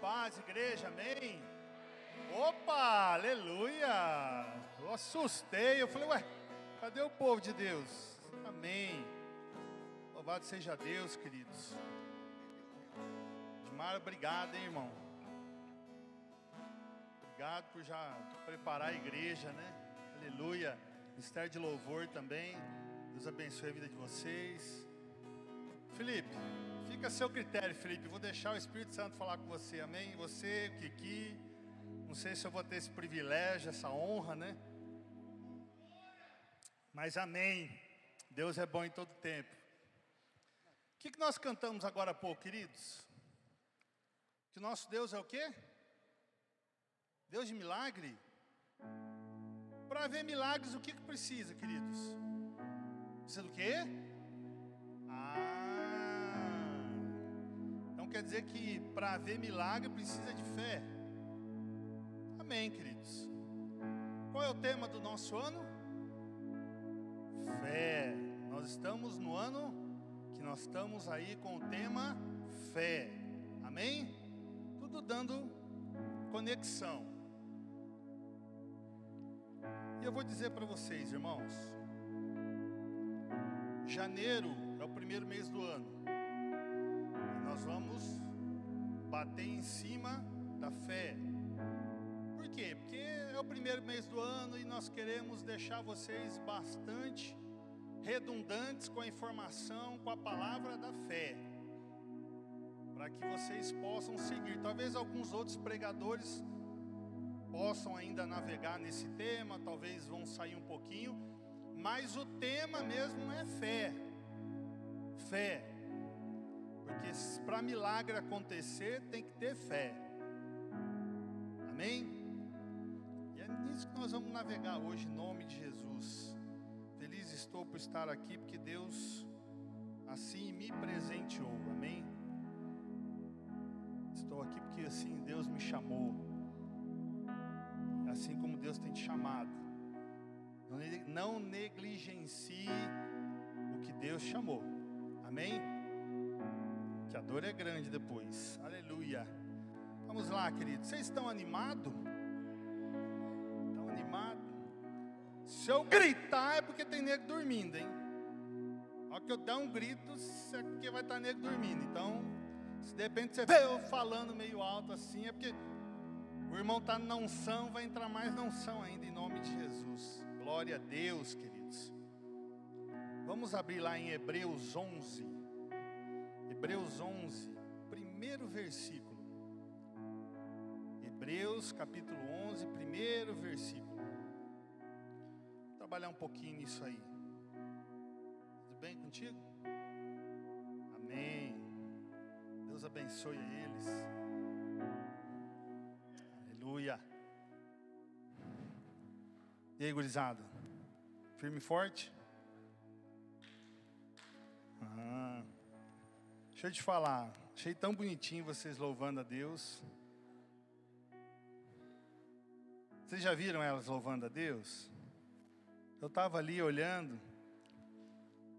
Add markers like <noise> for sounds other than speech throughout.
Paz, igreja, amém? Opa, aleluia! Eu assustei, eu falei, ué, cadê o povo de Deus? Amém. Louvado seja Deus, queridos. Dimar, obrigado, hein, irmão. Obrigado por já preparar a igreja, né? Aleluia. Ministério de louvor também. Deus abençoe a vida de vocês. Felipe, fica a seu critério, Felipe. Vou deixar o Espírito Santo falar com você, amém? Você, Kiki. Não sei se eu vou ter esse privilégio, essa honra, né? Mas amém. Deus é bom em todo tempo. O que, que nós cantamos agora há pouco, queridos? Que o nosso Deus é o quê? Deus de milagre? Para ver milagres, o que, que precisa, queridos? Precisa do quê? Quer dizer que para ver milagre precisa de fé. Amém, queridos. Qual é o tema do nosso ano? Fé. Nós estamos no ano que nós estamos aí com o tema fé. Amém? Tudo dando conexão. E eu vou dizer para vocês, irmãos, janeiro é o primeiro mês do ano. Nós vamos bater em cima da fé. Por quê? Porque é o primeiro mês do ano e nós queremos deixar vocês bastante redundantes com a informação, com a palavra da fé. Para que vocês possam seguir. Talvez alguns outros pregadores possam ainda navegar nesse tema, talvez vão sair um pouquinho, mas o tema mesmo é fé. Fé. Porque para milagre acontecer tem que ter fé. Amém? E é nisso que nós vamos navegar hoje, em nome de Jesus. Feliz estou por estar aqui, porque Deus assim me presenteou. Amém? Estou aqui porque assim Deus me chamou assim como Deus tem te chamado. Não negligencie o que Deus chamou. Amém? Que a dor é grande depois. Aleluia. Vamos lá, queridos. Vocês estão animados? Estão animados? Se eu gritar é porque tem nego dormindo, hein? Ao que eu der um grito é porque vai estar nego dormindo. Então, se de repente você vê eu falando meio alto assim, é porque o irmão está na unção, vai entrar mais na unção ainda, em nome de Jesus. Glória a Deus, queridos. Vamos abrir lá em Hebreus 11. Hebreus 11, primeiro versículo. Hebreus capítulo 11, primeiro versículo. Vou trabalhar um pouquinho nisso aí. Tudo bem contigo? Amém. Deus abençoe eles. Aleluia. E aí, gurizada? Firme e forte? Deixa eu te falar. Achei tão bonitinho vocês louvando a Deus. Vocês já viram elas louvando a Deus? Eu estava ali olhando.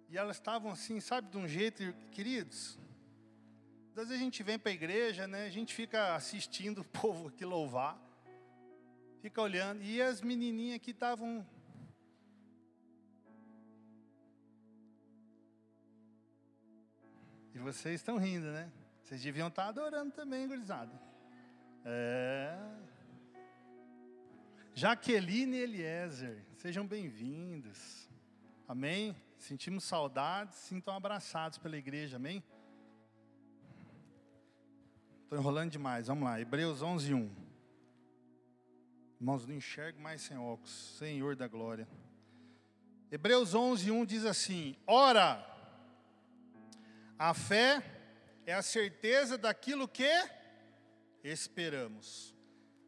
E elas estavam assim, sabe, de um jeito, queridos. Às vezes a gente vem para a igreja, né? A gente fica assistindo o <laughs> povo aqui louvar, fica olhando, e as menininhas que estavam. Vocês estão rindo, né? Vocês deviam estar adorando também, gurizada. É. Jaqueline e Eliezer, sejam bem-vindos. Amém? Sentimos saudades, sintam abraçados pela igreja, amém? Estou enrolando demais, vamos lá. Hebreus 11, 1. Irmãos, não enxergo mais sem óculos. Senhor da glória. Hebreus 11, 1 diz assim: Ora, a fé é a certeza daquilo que esperamos,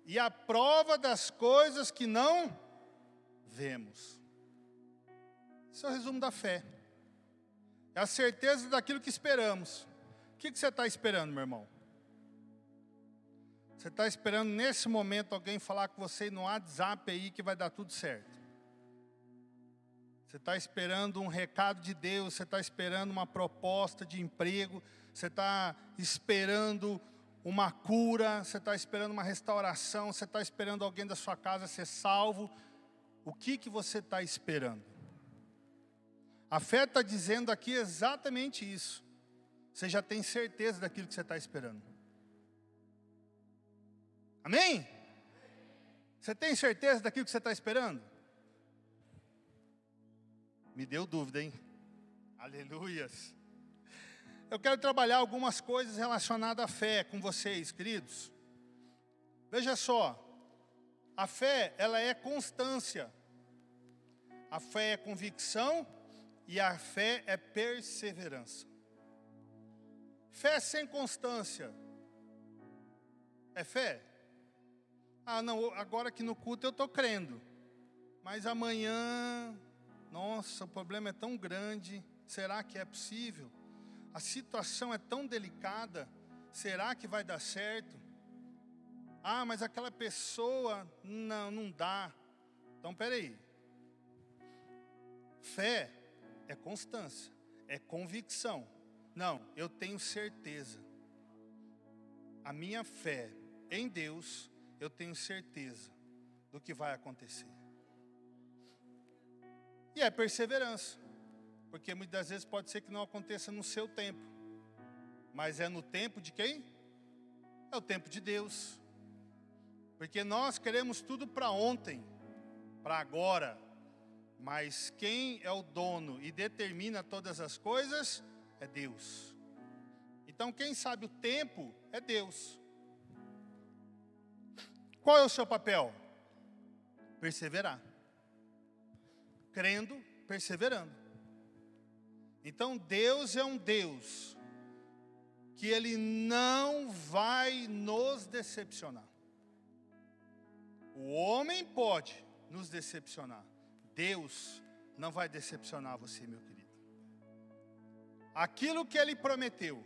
e a prova das coisas que não vemos. Esse é o resumo da fé. É a certeza daquilo que esperamos. O que, que você está esperando, meu irmão? Você está esperando nesse momento alguém falar com você no WhatsApp aí que vai dar tudo certo. Você está esperando um recado de Deus, você está esperando uma proposta de emprego, você está esperando uma cura, você está esperando uma restauração, você está esperando alguém da sua casa ser salvo. O que, que você está esperando? A fé está dizendo aqui exatamente isso. Você já tem certeza daquilo que você está esperando. Amém? Você tem certeza daquilo que você está esperando? Me deu dúvida, hein? Aleluias. Eu quero trabalhar algumas coisas relacionadas à fé com vocês, queridos. Veja só, a fé, ela é constância. A fé é convicção e a fé é perseverança. Fé sem constância é fé? Ah, não, agora que no culto eu estou crendo, mas amanhã, nossa, o problema é tão grande, será que é possível? A situação é tão delicada, será que vai dar certo? Ah, mas aquela pessoa, não, não dá. Então, peraí. Fé é constância, é convicção. Não, eu tenho certeza. A minha fé em Deus, eu tenho certeza do que vai acontecer. E é perseverança, porque muitas vezes pode ser que não aconteça no seu tempo, mas é no tempo de quem? É o tempo de Deus. Porque nós queremos tudo para ontem, para agora, mas quem é o dono e determina todas as coisas é Deus. Então, quem sabe o tempo é Deus. Qual é o seu papel? Perseverar. Crendo, perseverando. Então, Deus é um Deus que Ele não vai nos decepcionar. O homem pode nos decepcionar, Deus não vai decepcionar você, meu querido. Aquilo que Ele prometeu,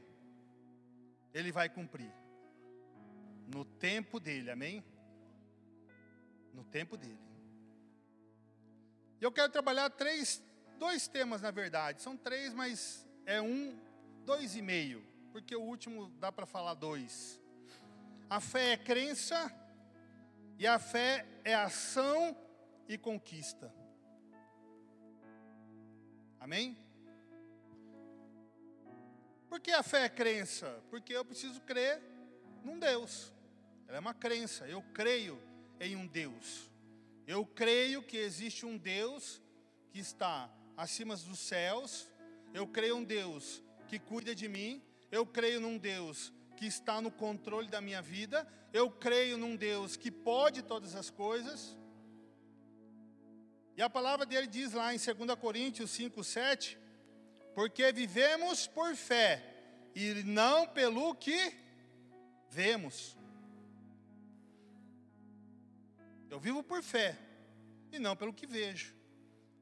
Ele vai cumprir. No tempo dele, amém? No tempo dele. E eu quero trabalhar três, dois temas na verdade. São três, mas é um, dois e meio. Porque o último dá para falar dois. A fé é crença e a fé é ação e conquista. Amém? Por que a fé é crença? Porque eu preciso crer num Deus. Ela é uma crença. Eu creio em um Deus. Eu creio que existe um Deus que está acima dos céus. Eu creio um Deus que cuida de mim. Eu creio num Deus que está no controle da minha vida. Eu creio num Deus que pode todas as coisas. E a palavra dele diz lá em 2 Coríntios 5, 7, porque vivemos por fé e não pelo que vemos. Eu vivo por fé e não pelo que vejo.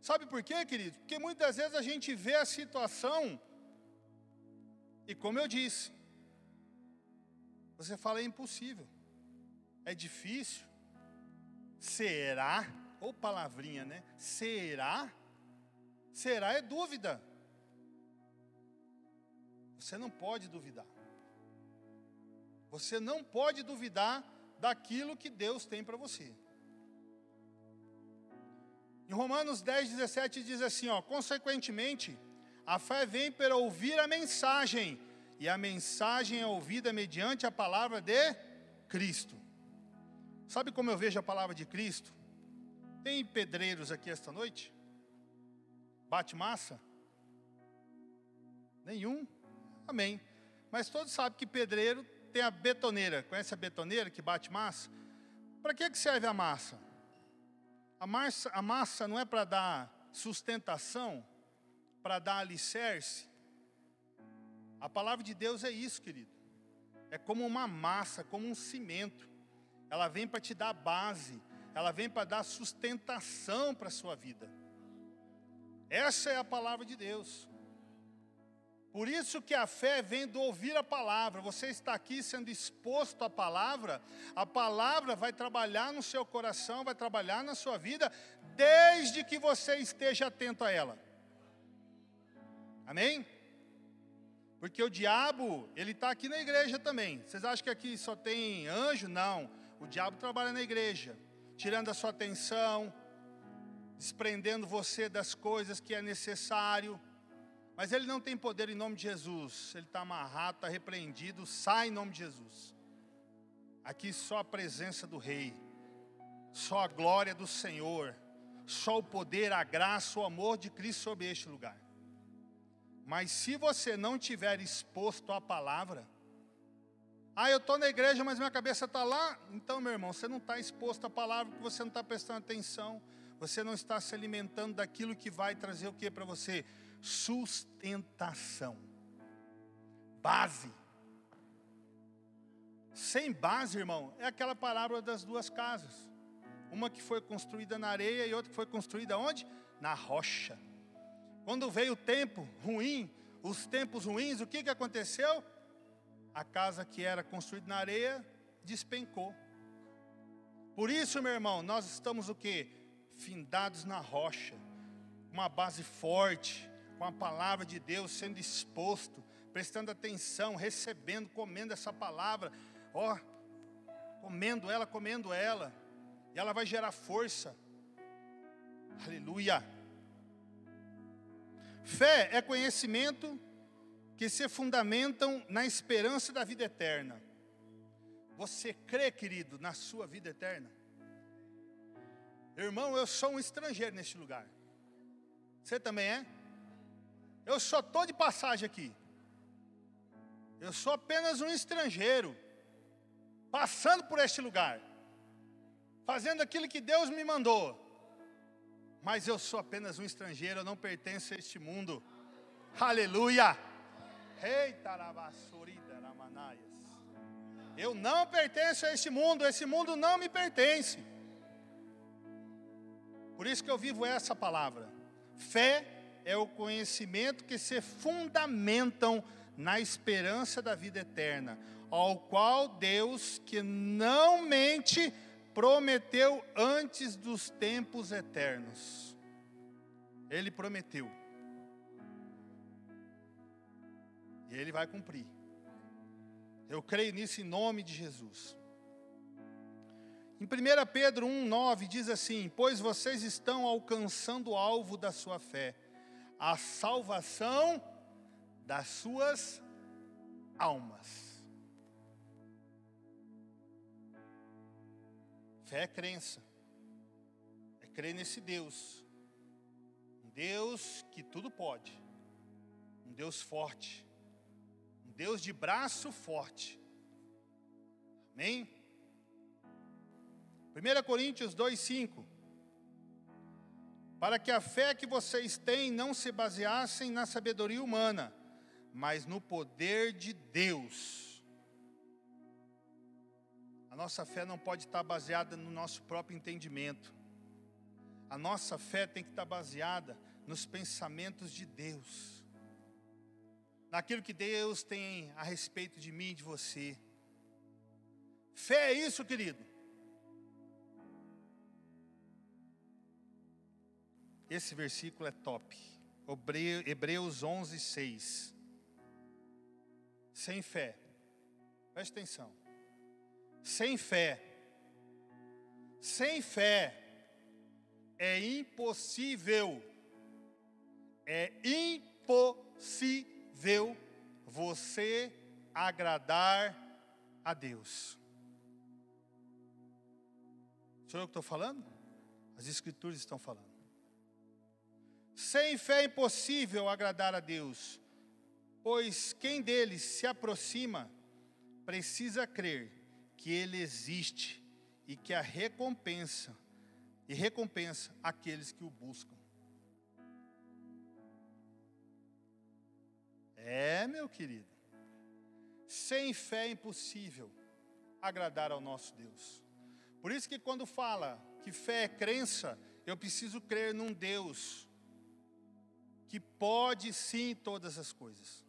Sabe por quê, querido? Porque muitas vezes a gente vê a situação e, como eu disse, você fala é impossível, é difícil, será? Ou palavrinha, né? Será? Será é dúvida. Você não pode duvidar. Você não pode duvidar daquilo que Deus tem para você. Em Romanos 10, 17 diz assim: ó, consequentemente, a fé vem para ouvir a mensagem, e a mensagem é ouvida mediante a palavra de Cristo. Sabe como eu vejo a palavra de Cristo? Tem pedreiros aqui esta noite? Bate massa? Nenhum? Amém. Mas todos sabem que pedreiro tem a betoneira. Conhece a betoneira que bate massa? Para que, que serve a massa? A massa, a massa não é para dar sustentação, para dar alicerce. A palavra de Deus é isso, querido. É como uma massa, como um cimento. Ela vem para te dar base, ela vem para dar sustentação para a sua vida. Essa é a palavra de Deus. Por isso que a fé vem do ouvir a palavra. Você está aqui sendo exposto à palavra, a palavra vai trabalhar no seu coração, vai trabalhar na sua vida, desde que você esteja atento a ela. Amém? Porque o diabo, ele está aqui na igreja também. Vocês acham que aqui só tem anjo? Não. O diabo trabalha na igreja, tirando a sua atenção, desprendendo você das coisas que é necessário. Mas ele não tem poder em nome de Jesus. Ele está amarrado, está repreendido, sai em nome de Jesus. Aqui só a presença do Rei, só a glória do Senhor, só o poder, a graça, o amor de Cristo sobre este lugar. Mas se você não tiver exposto à palavra, ah, eu estou na igreja, mas minha cabeça está lá. Então, meu irmão, você não está exposto à palavra, porque você não está prestando atenção. Você não está se alimentando daquilo que vai trazer o que para você? Sustentação. Base. Sem base, irmão, é aquela palavra das duas casas. Uma que foi construída na areia e outra que foi construída onde? Na rocha. Quando veio o tempo ruim, os tempos ruins, o que, que aconteceu? A casa que era construída na areia despencou. Por isso, meu irmão, nós estamos o que? Findados na rocha, uma base forte, com a palavra de Deus sendo exposto, prestando atenção, recebendo, comendo essa palavra, ó, comendo ela, comendo ela, e ela vai gerar força. Aleluia. Fé é conhecimento que se fundamentam na esperança da vida eterna. Você crê, querido, na sua vida eterna? Irmão, eu sou um estrangeiro neste lugar. Você também é? Eu só estou de passagem aqui. Eu sou apenas um estrangeiro, passando por este lugar, fazendo aquilo que Deus me mandou mas eu sou apenas um estrangeiro, eu não pertenço a este mundo. Aleluia! Eu não pertenço a este mundo, esse mundo não me pertence. Por isso que eu vivo essa palavra. Fé é o conhecimento que se fundamentam na esperança da vida eterna, ao qual Deus, que não mente, prometeu antes dos tempos eternos. Ele prometeu. E ele vai cumprir. Eu creio nisso em nome de Jesus. Em 1 Pedro 1,9 diz assim: Pois vocês estão alcançando o alvo da sua fé, a salvação das suas almas. Fé é crença. É crer nesse Deus. Um Deus que tudo pode. Um Deus forte. Um Deus de braço forte. Amém? 1 Coríntios 2,5 Para que a fé que vocês têm não se baseassem na sabedoria humana, mas no poder de Deus. A nossa fé não pode estar baseada no nosso próprio entendimento. A nossa fé tem que estar baseada nos pensamentos de Deus, naquilo que Deus tem a respeito de mim e de você. Fé é isso, querido. Esse versículo é top. Hebreus 11, 6. Sem fé, preste atenção sem fé, sem fé, é impossível, é impossível você agradar a Deus. Sou eu que estou falando? As Escrituras estão falando. Sem fé é impossível agradar a Deus, pois quem deles se aproxima precisa crer que ele existe e que a recompensa e recompensa aqueles que o buscam. É, meu querido. Sem fé é impossível agradar ao nosso Deus. Por isso que quando fala que fé é crença, eu preciso crer num Deus que pode sim todas as coisas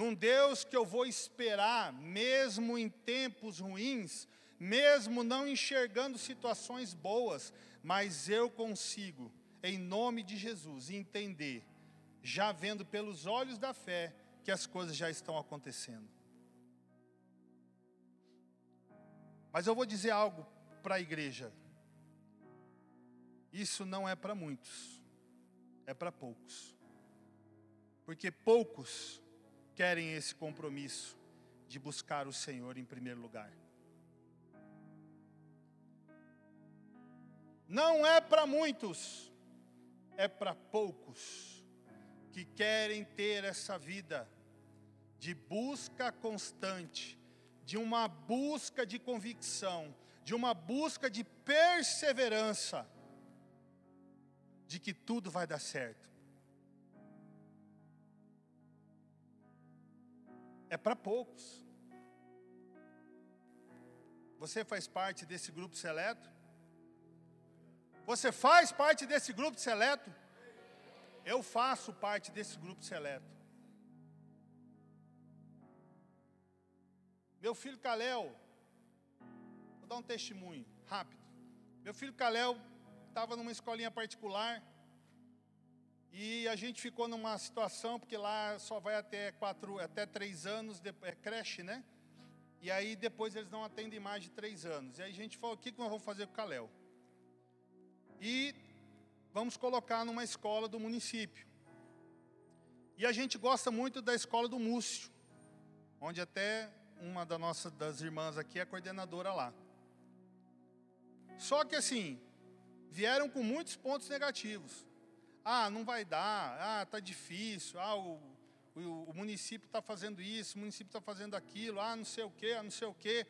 num Deus que eu vou esperar, mesmo em tempos ruins, mesmo não enxergando situações boas, mas eu consigo, em nome de Jesus, entender, já vendo pelos olhos da fé, que as coisas já estão acontecendo. Mas eu vou dizer algo para a igreja. Isso não é para muitos, é para poucos. Porque poucos querem esse compromisso de buscar o Senhor em primeiro lugar. Não é para muitos, é para poucos que querem ter essa vida de busca constante, de uma busca de convicção, de uma busca de perseverança, de que tudo vai dar certo. É para poucos. Você faz parte desse grupo seleto? Você faz parte desse grupo seleto? Eu faço parte desse grupo seleto. Meu filho Calel, vou dar um testemunho rápido. Meu filho Calel estava numa escolinha particular e a gente ficou numa situação, porque lá só vai até quatro, até três anos, é creche, né? E aí depois eles não atendem mais de três anos. E aí a gente falou, o que, que nós vamos fazer com o Calel? E vamos colocar numa escola do município. E a gente gosta muito da escola do Múcio, onde até uma da nossa, das irmãs aqui é coordenadora lá. Só que assim, vieram com muitos pontos negativos. Ah, não vai dar, ah, tá difícil, ah, o, o, o município está fazendo isso, o município está fazendo aquilo, ah, não sei o quê, ah, não sei o quê.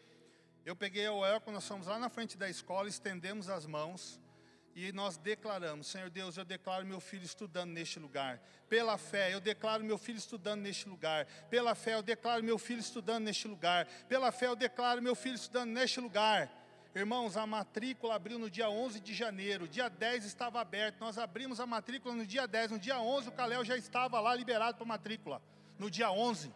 Eu peguei o Elco, nós fomos lá na frente da escola, estendemos as mãos, e nós declaramos: Senhor Deus, eu declaro meu filho estudando neste lugar. Pela fé, eu declaro meu filho estudando neste lugar. Pela fé, eu declaro meu filho estudando neste lugar. Pela fé, eu declaro meu filho estudando neste lugar. Irmãos, a matrícula abriu no dia 11 de janeiro, dia 10 estava aberto. Nós abrimos a matrícula no dia 10. No dia 11, o Calel já estava lá liberado para matrícula. No dia 11.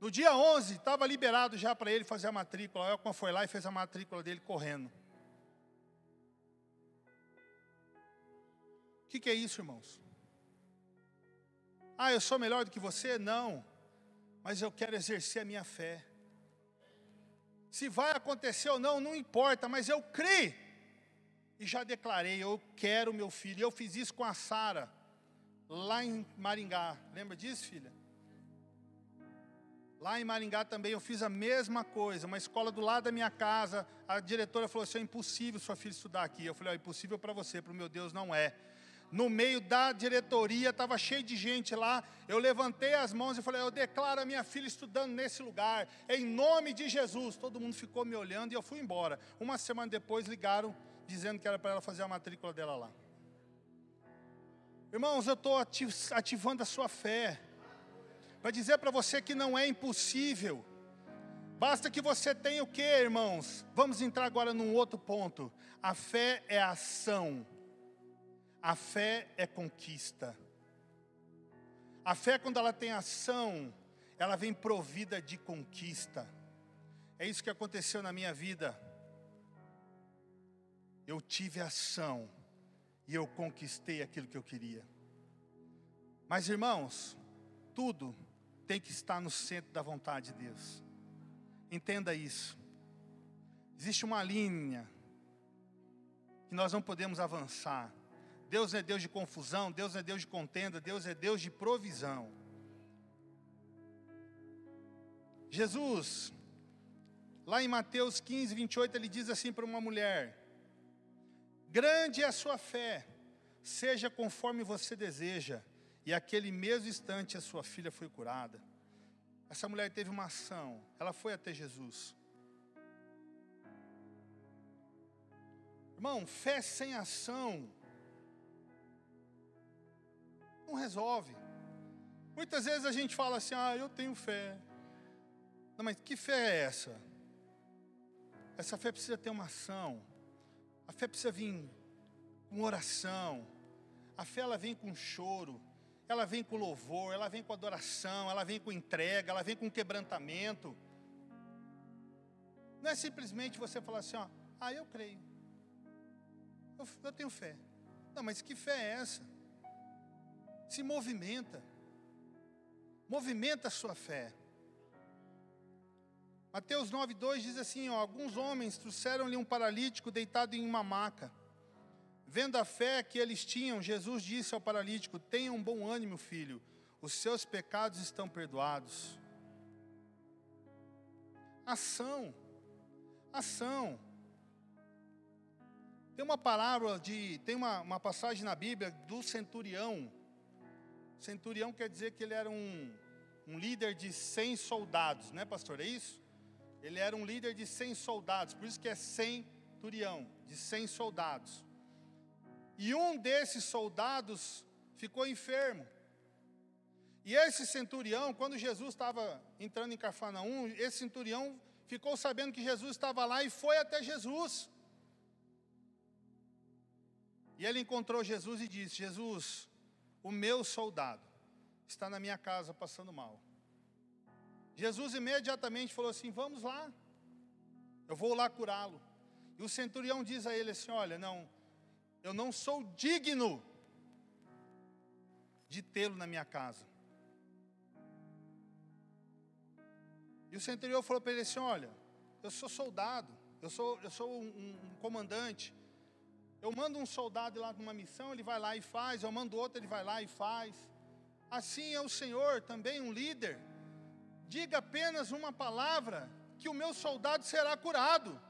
No dia 11, estava liberado já para ele fazer a matrícula. O Elton foi lá e fez a matrícula dele correndo. O que, que é isso, irmãos? Ah, eu sou melhor do que você? Não. Mas eu quero exercer a minha fé. Se vai acontecer ou não, não importa, mas eu creio. E já declarei, eu quero meu filho. Eu fiz isso com a Sara, lá em Maringá. Lembra disso, filha? Lá em Maringá também eu fiz a mesma coisa, uma escola do lado da minha casa. A diretora falou assim: é impossível sua filha estudar aqui. Eu falei: é impossível para você, para o meu Deus não é. No meio da diretoria, estava cheio de gente lá. Eu levantei as mãos e falei: Eu declaro a minha filha estudando nesse lugar, em nome de Jesus. Todo mundo ficou me olhando e eu fui embora. Uma semana depois ligaram dizendo que era para ela fazer a matrícula dela lá. Irmãos, eu estou ativando a sua fé para dizer para você que não é impossível. Basta que você tenha o que, irmãos? Vamos entrar agora num outro ponto. A fé é ação. A fé é conquista. A fé, quando ela tem ação, ela vem provida de conquista. É isso que aconteceu na minha vida. Eu tive ação e eu conquistei aquilo que eu queria. Mas, irmãos, tudo tem que estar no centro da vontade de Deus. Entenda isso. Existe uma linha que nós não podemos avançar. Deus é Deus de confusão, Deus é Deus de contenda, Deus é Deus de provisão. Jesus, lá em Mateus 15, 28, ele diz assim para uma mulher: Grande é a sua fé, seja conforme você deseja e aquele mesmo instante a sua filha foi curada. Essa mulher teve uma ação, ela foi até Jesus. Irmão, fé sem ação não resolve. Muitas vezes a gente fala assim: ah, eu tenho fé. Não, mas que fé é essa? Essa fé precisa ter uma ação. A fé precisa vir com oração. A fé ela vem com choro ela vem com louvor, ela vem com adoração, ela vem com entrega, ela vem com quebrantamento. Não é simplesmente você falar assim, ó, ah, eu creio. Eu, eu tenho fé. Não, mas que fé é essa? Se movimenta. Movimenta a sua fé. Mateus 9,2 diz assim: ó, Alguns homens trouxeram-lhe um paralítico deitado em uma maca. Vendo a fé que eles tinham, Jesus disse ao paralítico: Tenha um bom ânimo, filho, os seus pecados estão perdoados. Ação, ação. Tem uma palavra de, tem uma, uma passagem na Bíblia do centurião. Centurião quer dizer que ele era um, um líder de 100 soldados, né, pastor? É isso? Ele era um líder de 100 soldados, por isso que é centurião, de 100 soldados. E um desses soldados ficou enfermo. E esse centurião, quando Jesus estava entrando em Cafarnaum, esse centurião ficou sabendo que Jesus estava lá e foi até Jesus. E ele encontrou Jesus e disse: Jesus, o meu soldado está na minha casa passando mal. Jesus imediatamente falou assim: Vamos lá, eu vou lá curá-lo. E o centurião diz a ele assim: Olha, não, eu não sou digno de tê-lo na minha casa. E o centurião falou para ele assim: Olha, eu sou soldado, eu sou, eu sou um, um comandante, eu mando um soldado lá numa missão, ele vai lá e faz. Eu mando outro, ele vai lá e faz. Assim é o Senhor, também um líder. Diga apenas uma palavra, que o meu soldado será curado.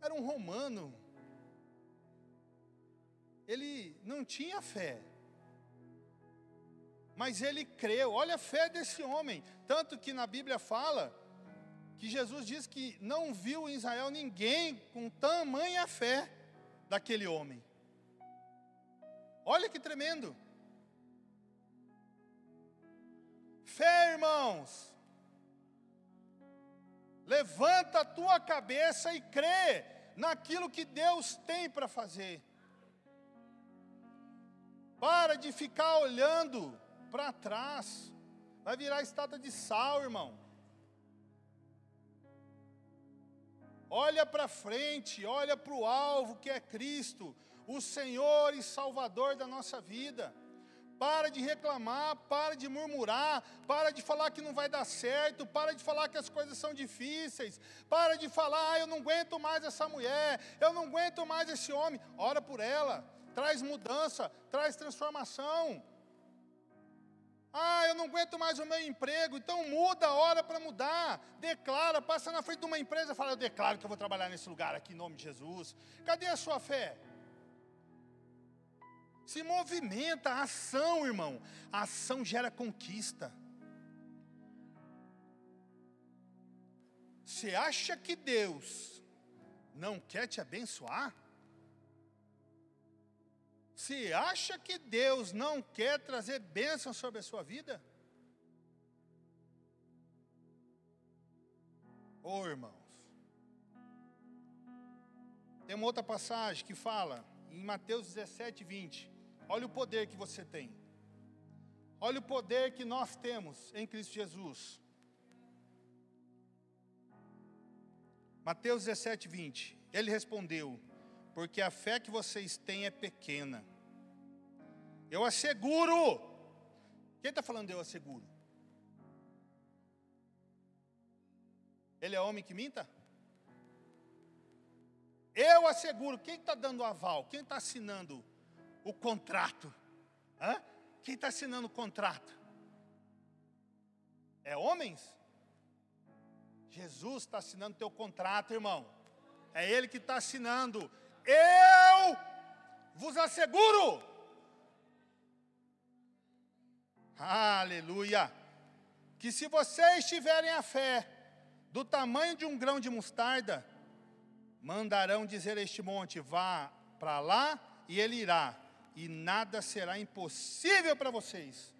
Era um romano. Ele não tinha fé. Mas ele creu. Olha a fé desse homem. Tanto que na Bíblia fala que Jesus diz que não viu em Israel ninguém com tamanha fé daquele homem. Olha que tremendo. Fé, irmãos. Levanta a tua cabeça e crê naquilo que Deus tem para fazer. Para de ficar olhando para trás. Vai virar estátua de sal, irmão. Olha para frente, olha para o alvo que é Cristo, o Senhor e Salvador da nossa vida. Para de reclamar, para de murmurar, para de falar que não vai dar certo, para de falar que as coisas são difíceis, para de falar, ah, eu não aguento mais essa mulher, eu não aguento mais esse homem. Ora por ela, traz mudança, traz transformação. Ah, eu não aguento mais o meu emprego, então muda a hora para mudar. Declara, passa na frente de uma empresa e fala: Eu declaro que eu vou trabalhar nesse lugar aqui em nome de Jesus. Cadê a sua fé? Se movimenta, a ação, irmão. A ação gera conquista. Você acha que Deus não quer te abençoar? Se acha que Deus não quer trazer bênção sobre a sua vida? Ô oh, irmãos, tem uma outra passagem que fala em Mateus 17, 20. Olha o poder que você tem. Olha o poder que nós temos em Cristo Jesus. Mateus 17, 20. Ele respondeu: Porque a fé que vocês têm é pequena. Eu asseguro. Quem está falando eu asseguro? Ele é homem que minta? Eu asseguro. Quem está dando aval? Quem está assinando o contrato? Hã? Quem está assinando o contrato? É homens? Jesus está assinando teu contrato, irmão. É Ele que está assinando. Eu vos asseguro. Aleluia. Que se vocês tiverem a fé do tamanho de um grão de mostarda, mandarão dizer a este monte: vá para lá, e ele irá, e nada será impossível para vocês.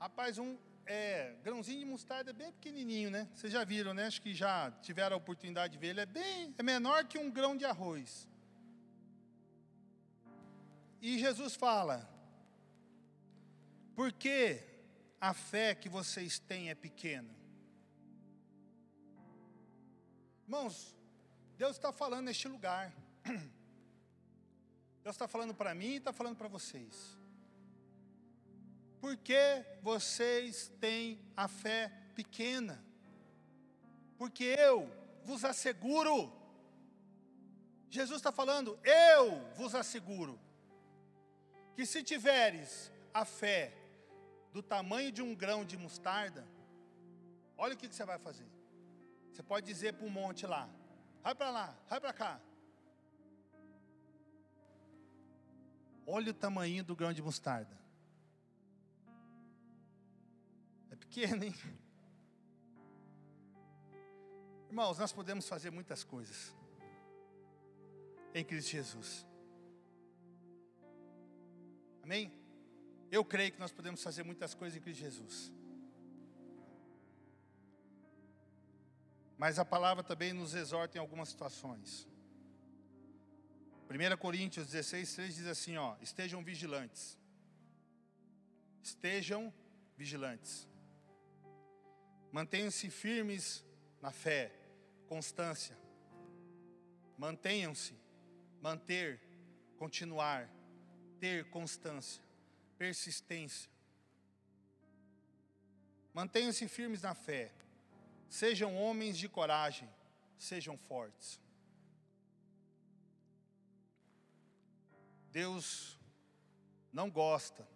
Rapaz, um é, grãozinho de mostarda é bem pequenininho, né? Vocês já viram, né? Acho que já tiveram a oportunidade de ver. Ele é bem, é menor que um grão de arroz. E Jesus fala: porque a fé que vocês têm é pequena? Irmãos, Deus está falando neste lugar. <clears throat> Deus está falando para mim e está falando para vocês. Por que vocês têm a fé pequena? Porque eu vos asseguro, Jesus está falando, eu vos asseguro, que se tiveres a fé do tamanho de um grão de mostarda, olha o que, que você vai fazer. Você pode dizer para um monte lá, vai para lá, vai para cá. Olha o tamanho do grão de mostarda. Pequeno, hein? Irmãos, nós podemos fazer muitas coisas em Cristo Jesus. Amém? Eu creio que nós podemos fazer muitas coisas em Cristo Jesus. Mas a palavra também nos exorta em algumas situações. 1 Coríntios 16, 3 diz assim: ó, estejam vigilantes. Estejam vigilantes. Mantenham-se firmes na fé, constância. Mantenham-se, manter, continuar, ter constância, persistência. Mantenham-se firmes na fé. Sejam homens de coragem, sejam fortes. Deus não gosta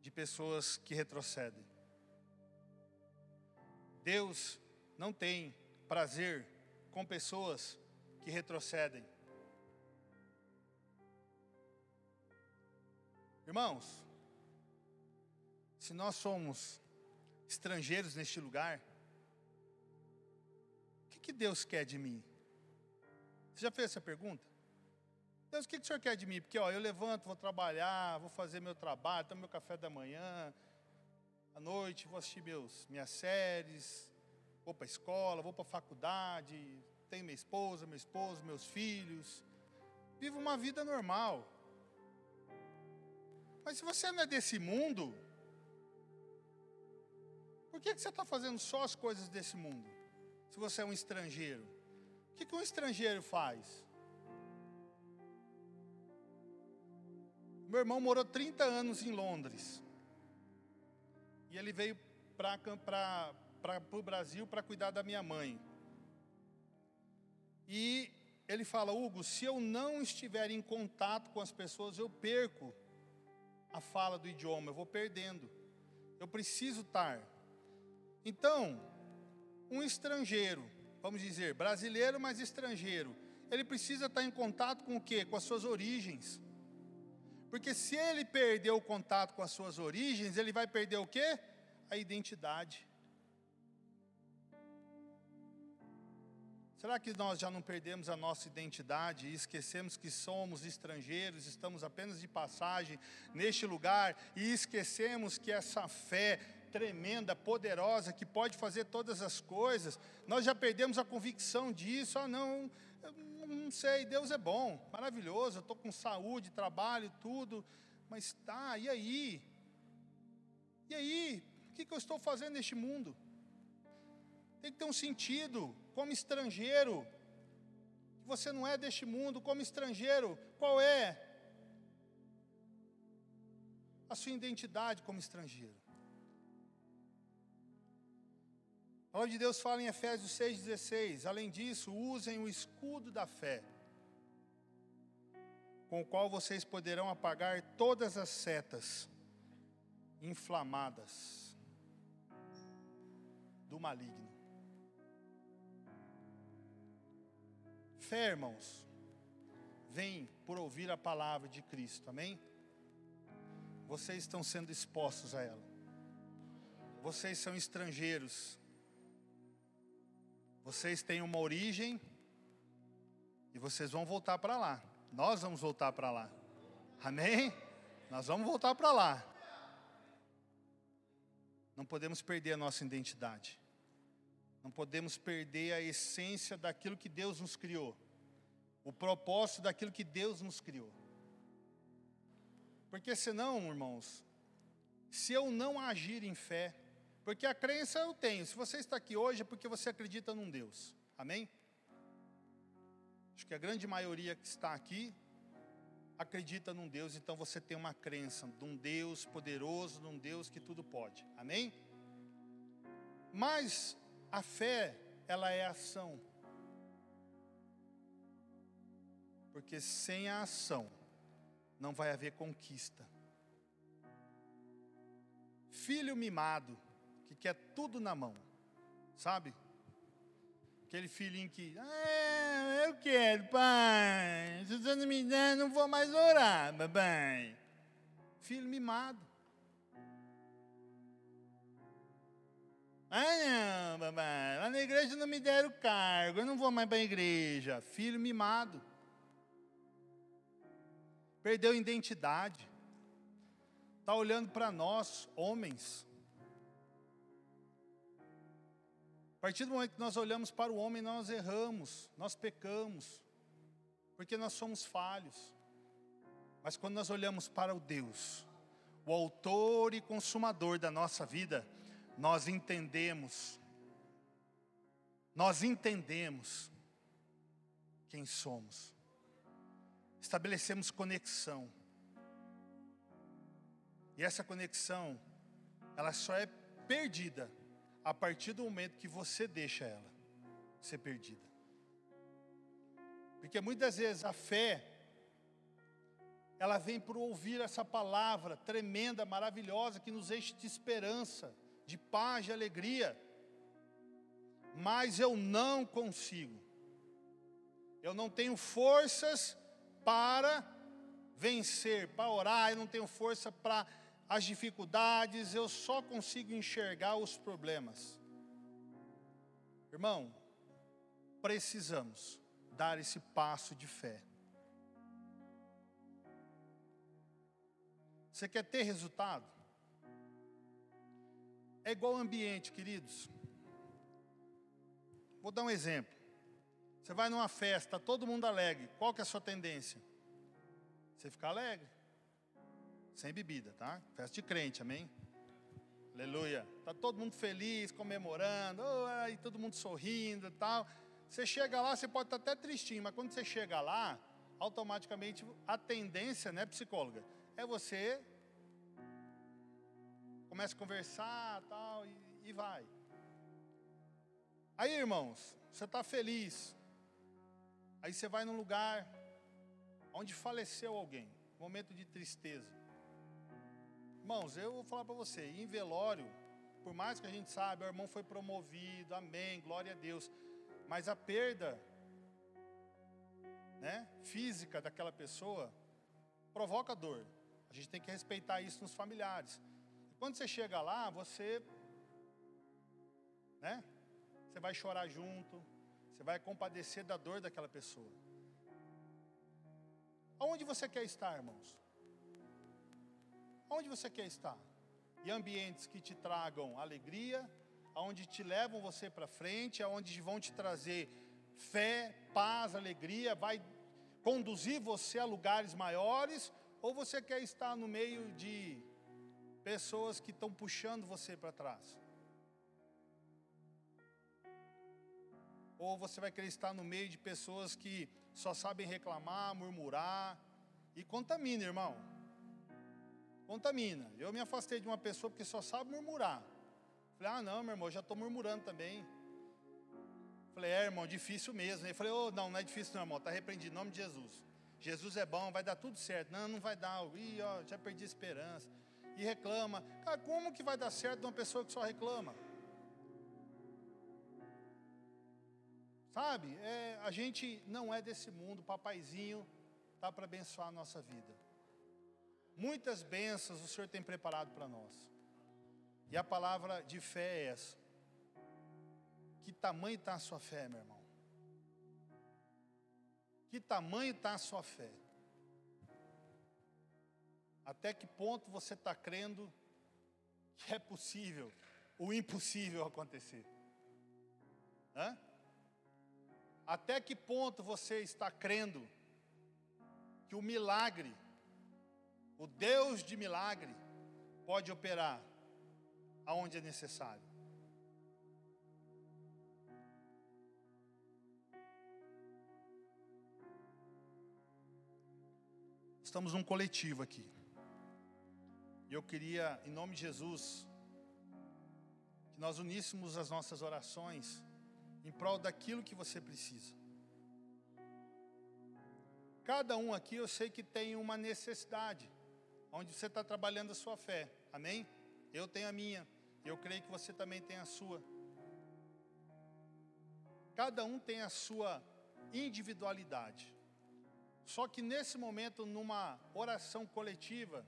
de pessoas que retrocedem. Deus não tem prazer com pessoas que retrocedem. Irmãos, se nós somos estrangeiros neste lugar, o que, que Deus quer de mim? Você já fez essa pergunta? Deus, o que, que o Senhor quer de mim? Porque ó, eu levanto, vou trabalhar, vou fazer meu trabalho, tomo meu café da manhã, à noite vou assistir meus, minhas séries, vou para a escola, vou para a faculdade, tenho minha esposa, meu esposo, meus filhos, vivo uma vida normal. Mas se você não é desse mundo, por que, que você está fazendo só as coisas desse mundo? Se você é um estrangeiro. O que, que um estrangeiro faz? Meu irmão morou 30 anos em Londres. E ele veio para o Brasil para cuidar da minha mãe. E ele fala: Hugo, se eu não estiver em contato com as pessoas, eu perco a fala do idioma, eu vou perdendo. Eu preciso estar. Então, um estrangeiro, vamos dizer, brasileiro, mas estrangeiro, ele precisa estar em contato com o quê? Com as suas origens. Porque se ele perder o contato com as suas origens, ele vai perder o quê? A identidade. Será que nós já não perdemos a nossa identidade e esquecemos que somos estrangeiros, estamos apenas de passagem neste lugar e esquecemos que essa fé tremenda, poderosa, que pode fazer todas as coisas, nós já perdemos a convicção disso. Ah, não, não sei, Deus é bom, maravilhoso, eu estou com saúde, trabalho, tudo, mas tá, e aí? E aí? O que, que eu estou fazendo neste mundo? Tem que ter um sentido, como estrangeiro. Você não é deste mundo, como estrangeiro, qual é a sua identidade como estrangeiro? A palavra de Deus fala em Efésios 6,16: além disso, usem o escudo da fé, com o qual vocês poderão apagar todas as setas inflamadas do maligno. Fé, irmãos, vem por ouvir a palavra de Cristo, amém? Vocês estão sendo expostos a ela, vocês são estrangeiros vocês têm uma origem e vocês vão voltar para lá. Nós vamos voltar para lá. Amém? Nós vamos voltar para lá. Não podemos perder a nossa identidade. Não podemos perder a essência daquilo que Deus nos criou. O propósito daquilo que Deus nos criou. Porque senão, irmãos, se eu não agir em fé, porque a crença eu tenho. Se você está aqui hoje é porque você acredita num Deus. Amém? Acho que a grande maioria que está aqui acredita num Deus, então você tem uma crença de um Deus poderoso, de um Deus que tudo pode. Amém? Mas a fé, ela é ação. Porque sem a ação não vai haver conquista. Filho mimado, que quer tudo na mão, sabe? Aquele filhinho que, ah, eu quero, pai. Se você não me der, não vou mais orar, papai. Filho mimado. Ah, não, papai. Lá na igreja não me deram cargo, eu não vou mais para a igreja. Filho mimado. Perdeu identidade. Está olhando para nós, homens partir do momento que nós olhamos para o homem, nós erramos, nós pecamos, porque nós somos falhos. Mas quando nós olhamos para o Deus, o autor e consumador da nossa vida, nós entendemos, nós entendemos quem somos, estabelecemos conexão, e essa conexão, ela só é perdida a partir do momento que você deixa ela ser perdida. Porque muitas vezes a fé, ela vem por ouvir essa palavra tremenda, maravilhosa, que nos enche de esperança, de paz, de alegria. Mas eu não consigo, eu não tenho forças para vencer, para orar, eu não tenho força para as dificuldades, eu só consigo enxergar os problemas. Irmão, precisamos dar esse passo de fé. Você quer ter resultado? É igual ambiente, queridos. Vou dar um exemplo. Você vai numa festa, todo mundo alegre. Qual que é a sua tendência? Você ficar alegre. Sem bebida, tá? Festa de crente, amém? Aleluia. Tá todo mundo feliz, comemorando, oh, e todo mundo sorrindo e tal. Você chega lá, você pode estar até tristinho, mas quando você chega lá, automaticamente a tendência, né, psicóloga, é você começa a conversar tal e, e vai. Aí, irmãos, você está feliz. Aí você vai num lugar onde faleceu alguém, momento de tristeza. Irmãos, eu vou falar para você, em velório, por mais que a gente saiba, o irmão foi promovido, amém, glória a Deus, mas a perda, né, física daquela pessoa provoca dor. A gente tem que respeitar isso nos familiares. E quando você chega lá, você, né, você vai chorar junto, você vai compadecer da dor daquela pessoa. Aonde você quer estar, irmãos? Onde você quer estar? E ambientes que te tragam alegria, aonde te levam você para frente, aonde vão te trazer fé, paz, alegria, vai conduzir você a lugares maiores, ou você quer estar no meio de pessoas que estão puxando você para trás? Ou você vai querer estar no meio de pessoas que só sabem reclamar, murmurar e contamina, irmão contamina. Eu me afastei de uma pessoa porque só sabe murmurar. Falei, ah, não, meu irmão, já estou murmurando também. Falei, é, irmão, difícil mesmo. Ele falou, oh, não, não é difícil, não, irmão, está repreendido em nome de Jesus. Jesus é bom, vai dar tudo certo. Não, não vai dar. Ih, ó, já perdi a esperança. E reclama. Cara, como que vai dar certo uma pessoa que só reclama? Sabe, é, a gente não é desse mundo, papaizinho tá para abençoar a nossa vida. Muitas bênçãos o Senhor tem preparado para nós. E a palavra de fé é essa. Que tamanho está a sua fé, meu irmão? Que tamanho está a sua fé? Até que ponto você está crendo que é possível o impossível acontecer? Hã? Até que ponto você está crendo que o milagre o Deus de milagre pode operar aonde é necessário. estamos num coletivo aqui. E eu queria, em nome de Jesus, que nós uníssemos as nossas orações em prol daquilo que você precisa. Cada um aqui eu sei que tem uma necessidade, onde você está trabalhando a sua fé, amém? Eu tenho a minha, eu creio que você também tem a sua. Cada um tem a sua individualidade. Só que nesse momento, numa oração coletiva,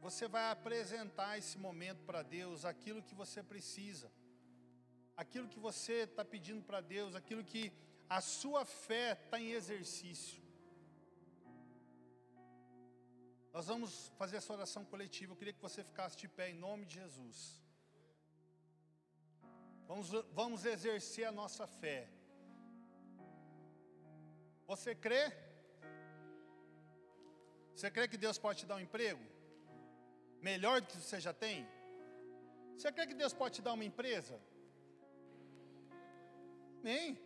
você vai apresentar esse momento para Deus, aquilo que você precisa, aquilo que você está pedindo para Deus, aquilo que a sua fé está em exercício. Nós vamos fazer essa oração coletiva. Eu queria que você ficasse de pé em nome de Jesus. Vamos, vamos exercer a nossa fé. Você crê? Você crê que Deus pode te dar um emprego? Melhor do que você já tem? Você crê que Deus pode te dar uma empresa? Amém.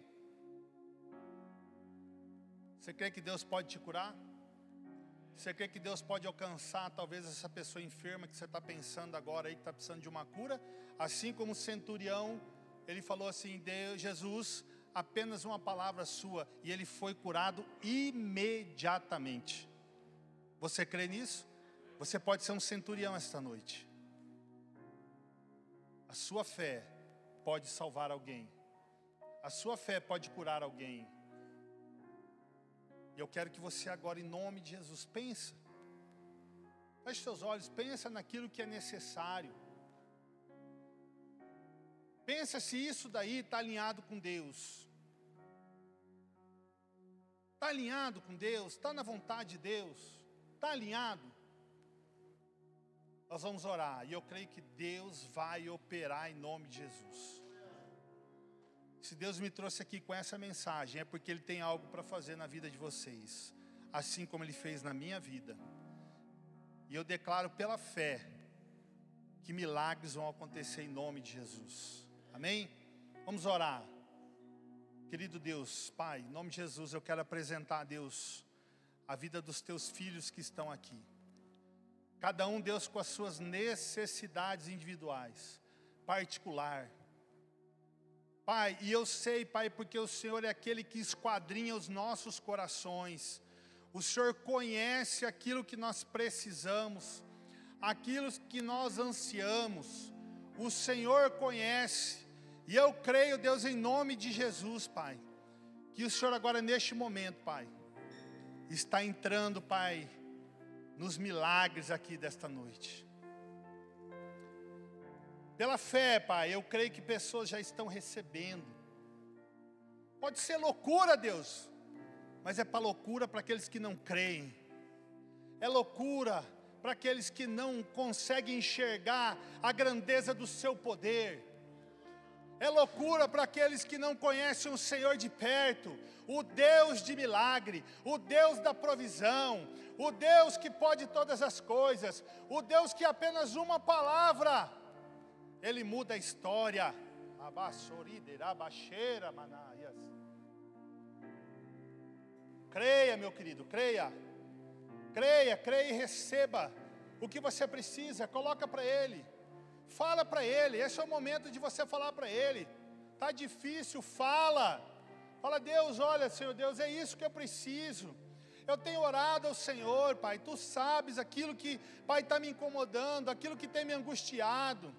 Você crê que Deus pode te curar? Você crê que Deus pode alcançar talvez essa pessoa enferma que você está pensando agora aí, que está precisando de uma cura? Assim como o centurião, ele falou assim: Deus, Jesus, apenas uma palavra sua, e ele foi curado imediatamente. Você crê nisso? Você pode ser um centurião esta noite. A sua fé pode salvar alguém. A sua fé pode curar alguém. Eu quero que você agora, em nome de Jesus, pensa. Feche seus olhos, pensa naquilo que é necessário. Pensa se isso daí está alinhado com Deus. Está alinhado com Deus? Está na vontade de Deus? Está alinhado? Nós vamos orar e eu creio que Deus vai operar em nome de Jesus. Se Deus me trouxe aqui com essa mensagem, é porque Ele tem algo para fazer na vida de vocês, assim como Ele fez na minha vida. E eu declaro pela fé que milagres vão acontecer em nome de Jesus. Amém? Vamos orar. Querido Deus, Pai, em nome de Jesus, eu quero apresentar a Deus a vida dos teus filhos que estão aqui. Cada um, Deus, com as suas necessidades individuais, particular. Pai, e eu sei, Pai, porque o Senhor é aquele que esquadrinha os nossos corações. O Senhor conhece aquilo que nós precisamos, aquilo que nós ansiamos. O Senhor conhece. E eu creio, Deus, em nome de Jesus, Pai, que o Senhor agora neste momento, Pai, está entrando, Pai, nos milagres aqui desta noite. Pela fé, Pai, eu creio que pessoas já estão recebendo. Pode ser loucura, Deus, mas é para loucura para aqueles que não creem. É loucura para aqueles que não conseguem enxergar a grandeza do seu poder é loucura para aqueles que não conhecem o Senhor de perto, o Deus de milagre, o Deus da provisão, o Deus que pode todas as coisas, o Deus que apenas uma palavra, Ele muda a história. Creia, meu querido, creia. Creia, creia e receba o que você precisa, coloca para Ele. Fala para Ele, esse é o momento de você falar para Ele. Está difícil, fala. Fala, Deus, olha, Senhor Deus, é isso que eu preciso. Eu tenho orado ao Senhor, Pai. Tu sabes aquilo que, Pai, está me incomodando, aquilo que tem me angustiado.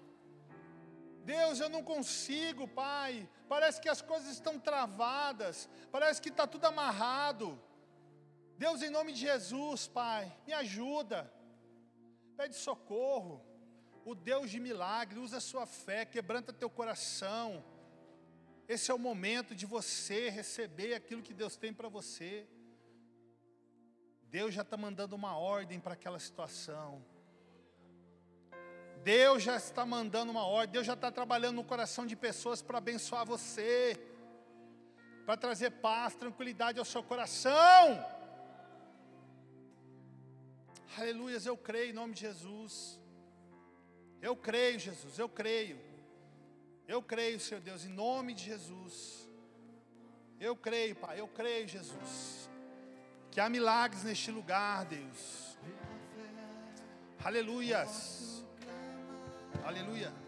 Deus, eu não consigo, Pai. Parece que as coisas estão travadas. Parece que está tudo amarrado. Deus, em nome de Jesus, Pai, me ajuda. Pede socorro o Deus de milagre, usa a sua fé, quebranta teu coração. Esse é o momento de você receber aquilo que Deus tem para você. Deus já está mandando uma ordem para aquela situação. Deus já está mandando uma ordem, Deus já está trabalhando no coração de pessoas para abençoar você, para trazer paz, tranquilidade ao seu coração. Aleluias, eu creio em nome de Jesus. Eu creio, Jesus, eu creio. Eu creio, Senhor Deus, em nome de Jesus. Eu creio, Pai, eu creio, Jesus. Que há milagres neste lugar, Deus. Aleluias. Aleluia.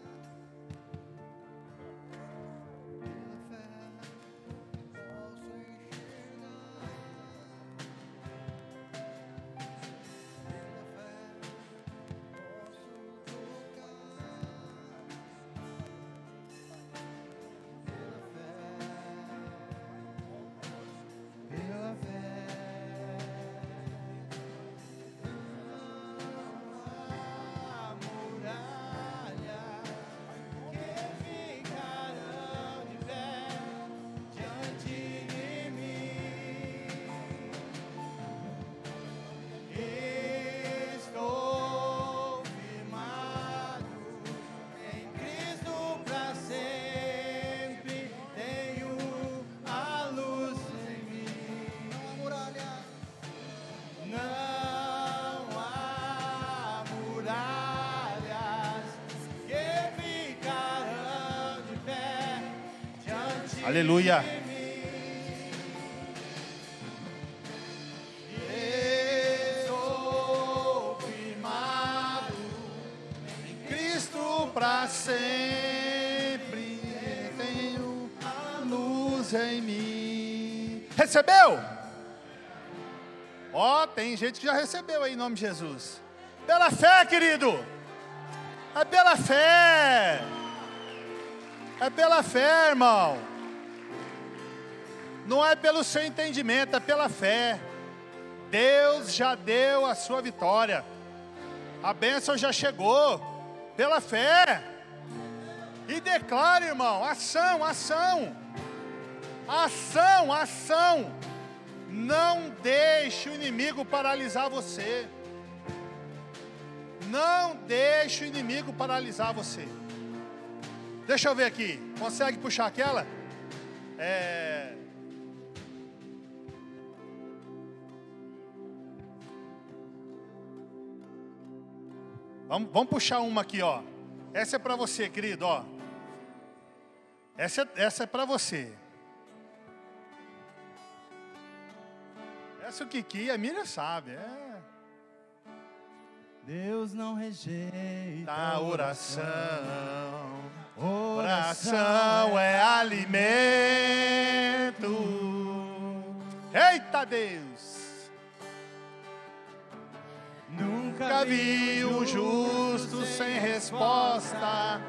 Aleluia. Estou firmado em Cristo para sempre. Tenho a luz em mim. Recebeu? Ó, oh, tem gente que já recebeu aí em nome de Jesus. Pela fé, querido. É pela fé. É pela fé, irmão. Não é pelo seu entendimento, é pela fé. Deus já deu a sua vitória. A bênção já chegou. Pela fé. E declare, irmão, ação, ação. Ação, ação. Não deixe o inimigo paralisar você. Não deixe o inimigo paralisar você. Deixa eu ver aqui. Consegue puxar aquela? É. Vamos, vamos puxar uma aqui, ó. Essa é para você, querido, ó. Essa, essa é para você. Essa o Kiki, a Miriam sabe, é. Deus não rejeita a oração. Oração é alimento. Eita Deus! Nunca vi um justo sem resposta.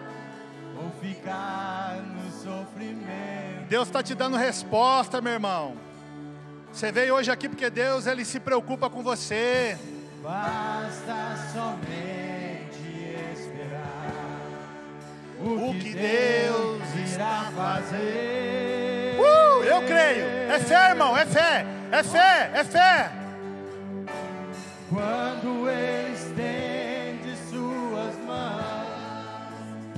Ou ficar no sofrimento. Deus está te dando resposta, meu irmão. Você veio hoje aqui porque Deus ele se preocupa com você. Basta somente esperar o, o que, que Deus, Deus irá fazer. Uh, eu creio. É fé, irmão. É fé. É fé. É fé. Quando ele estende suas mãos,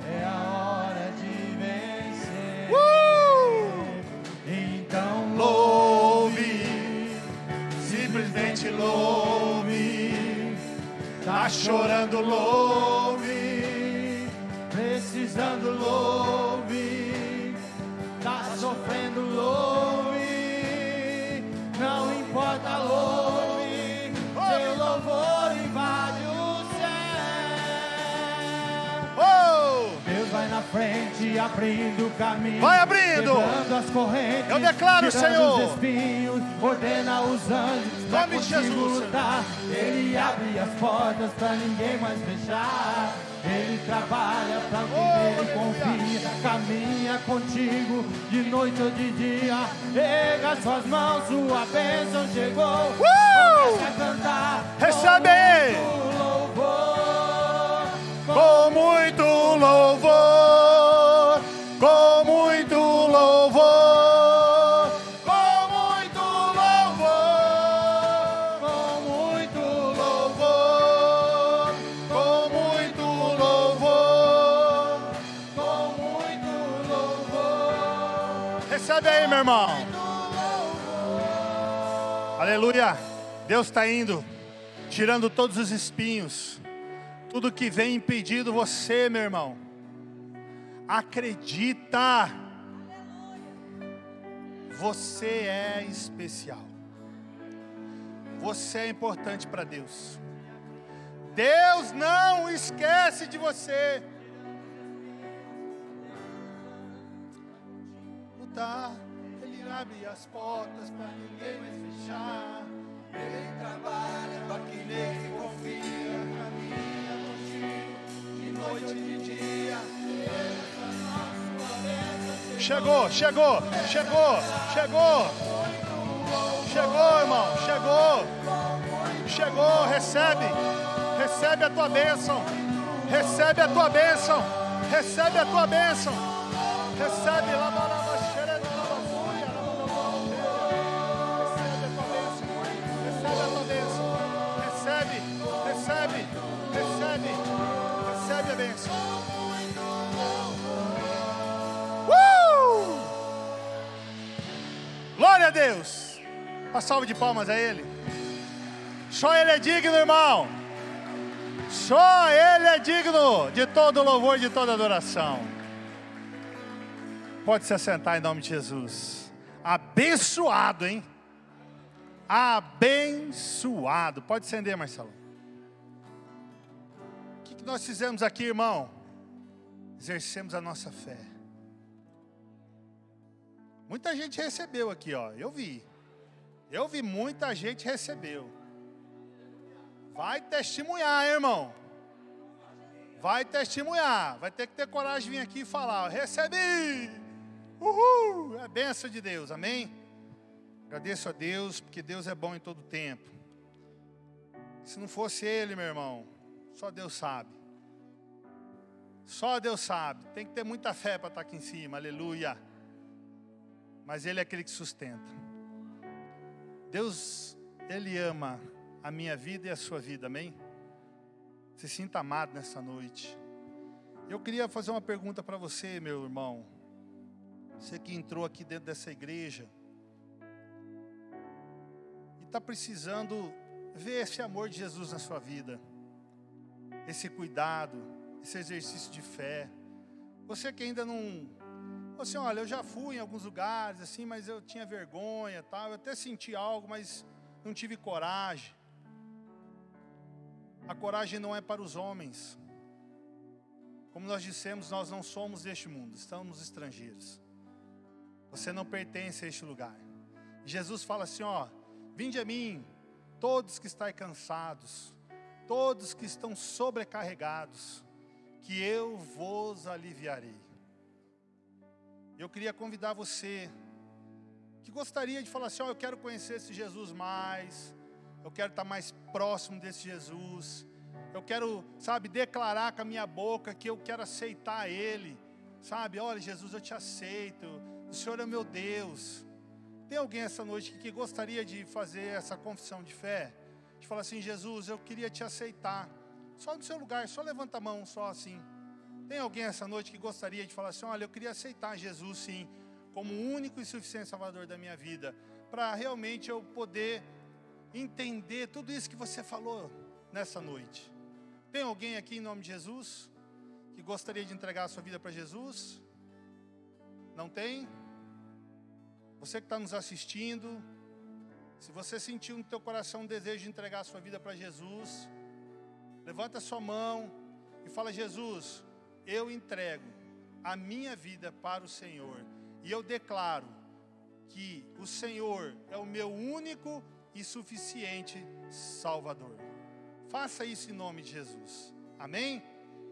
é a hora de vencer. Uh! Então louve, simplesmente louve. Tá chorando, louve. Frente, abrindo o caminho. Vai abrindo. as correntes. Eu declaro, Senhor. Os espinhos, ordena os anjos para contigo lutar. Ele abre as portas para ninguém mais fechar. Ele trabalha para quem ele confia, caminha contigo de noite ou de dia. Pega suas mãos, sua bênção chegou. Uh! a cantar. Recebe aí. Com muito louvor, Deus está indo, tirando todos os espinhos, tudo que vem impedindo você, meu irmão. Acredita, você é especial, você é importante para Deus. Deus não esquece de você. Ele abre as portas para ninguém mais fechar. Chegou, chegou, chegou, chegou. Chegou, irmão, chegou. Chegou, recebe. Recebe a tua bênção. Recebe a tua bênção. Recebe a tua bênção. Recebe lá, lá, Glória a Deus. Uma salva de palmas a Ele. Só Ele é digno, irmão. Só Ele é digno de todo louvor e de toda adoração. Pode se assentar em nome de Jesus. Abençoado, hein? Abençoado. Pode acender, Marcelo nós fizemos aqui, irmão? Exercemos a nossa fé. Muita gente recebeu aqui, ó. Eu vi. Eu vi muita gente recebeu. Vai testemunhar, irmão. Vai testemunhar. Vai ter que ter coragem de vir aqui e falar. Recebi. Uhul. É benção de Deus. Amém? Agradeço a Deus, porque Deus é bom em todo tempo. Se não fosse Ele, meu irmão, só Deus sabe. Só Deus sabe. Tem que ter muita fé para estar aqui em cima. Aleluia. Mas Ele é aquele que sustenta. Deus, Ele ama a minha vida e a sua vida. Amém? Se sinta amado nessa noite. Eu queria fazer uma pergunta para você, meu irmão. Você que entrou aqui dentro dessa igreja e está precisando ver esse amor de Jesus na sua vida, esse cuidado, esse exercício de fé. Você que ainda não. Você, olha, eu já fui em alguns lugares, assim, mas eu tinha vergonha, tal. Eu até senti algo, mas não tive coragem. A coragem não é para os homens. Como nós dissemos, nós não somos deste mundo, estamos estrangeiros. Você não pertence a este lugar. Jesus fala assim: ó, vinde a mim, todos que estáis cansados, todos que estão sobrecarregados, que eu vos aliviarei. Eu queria convidar você que gostaria de falar assim: oh, eu quero conhecer esse Jesus mais, eu quero estar mais próximo desse Jesus, eu quero, sabe, declarar com a minha boca que eu quero aceitar Ele, sabe? Olha, Jesus, eu te aceito, o Senhor é meu Deus. Tem alguém essa noite que gostaria de fazer essa confissão de fé? De falar assim: Jesus, eu queria te aceitar. Só no seu lugar, só levanta a mão, só assim. Tem alguém essa noite que gostaria de falar assim: olha, eu queria aceitar Jesus sim, como o único e suficiente Salvador da minha vida, para realmente eu poder entender tudo isso que você falou nessa noite. Tem alguém aqui em nome de Jesus que gostaria de entregar a sua vida para Jesus? Não tem? Você que está nos assistindo, se você sentiu no teu coração um desejo de entregar a sua vida para Jesus, Levanta sua mão e fala: Jesus, eu entrego a minha vida para o Senhor e eu declaro que o Senhor é o meu único e suficiente Salvador. Faça isso em nome de Jesus. Amém?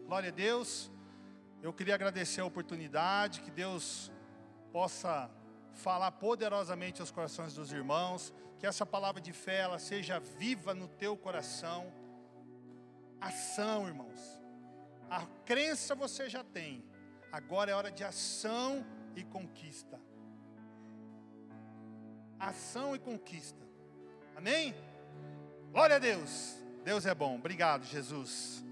Glória a Deus. Eu queria agradecer a oportunidade, que Deus possa falar poderosamente aos corações dos irmãos, que essa palavra de fé ela seja viva no teu coração Ação, irmãos. A crença você já tem. Agora é hora de ação e conquista. Ação e conquista. Amém? Glória a Deus. Deus é bom. Obrigado, Jesus.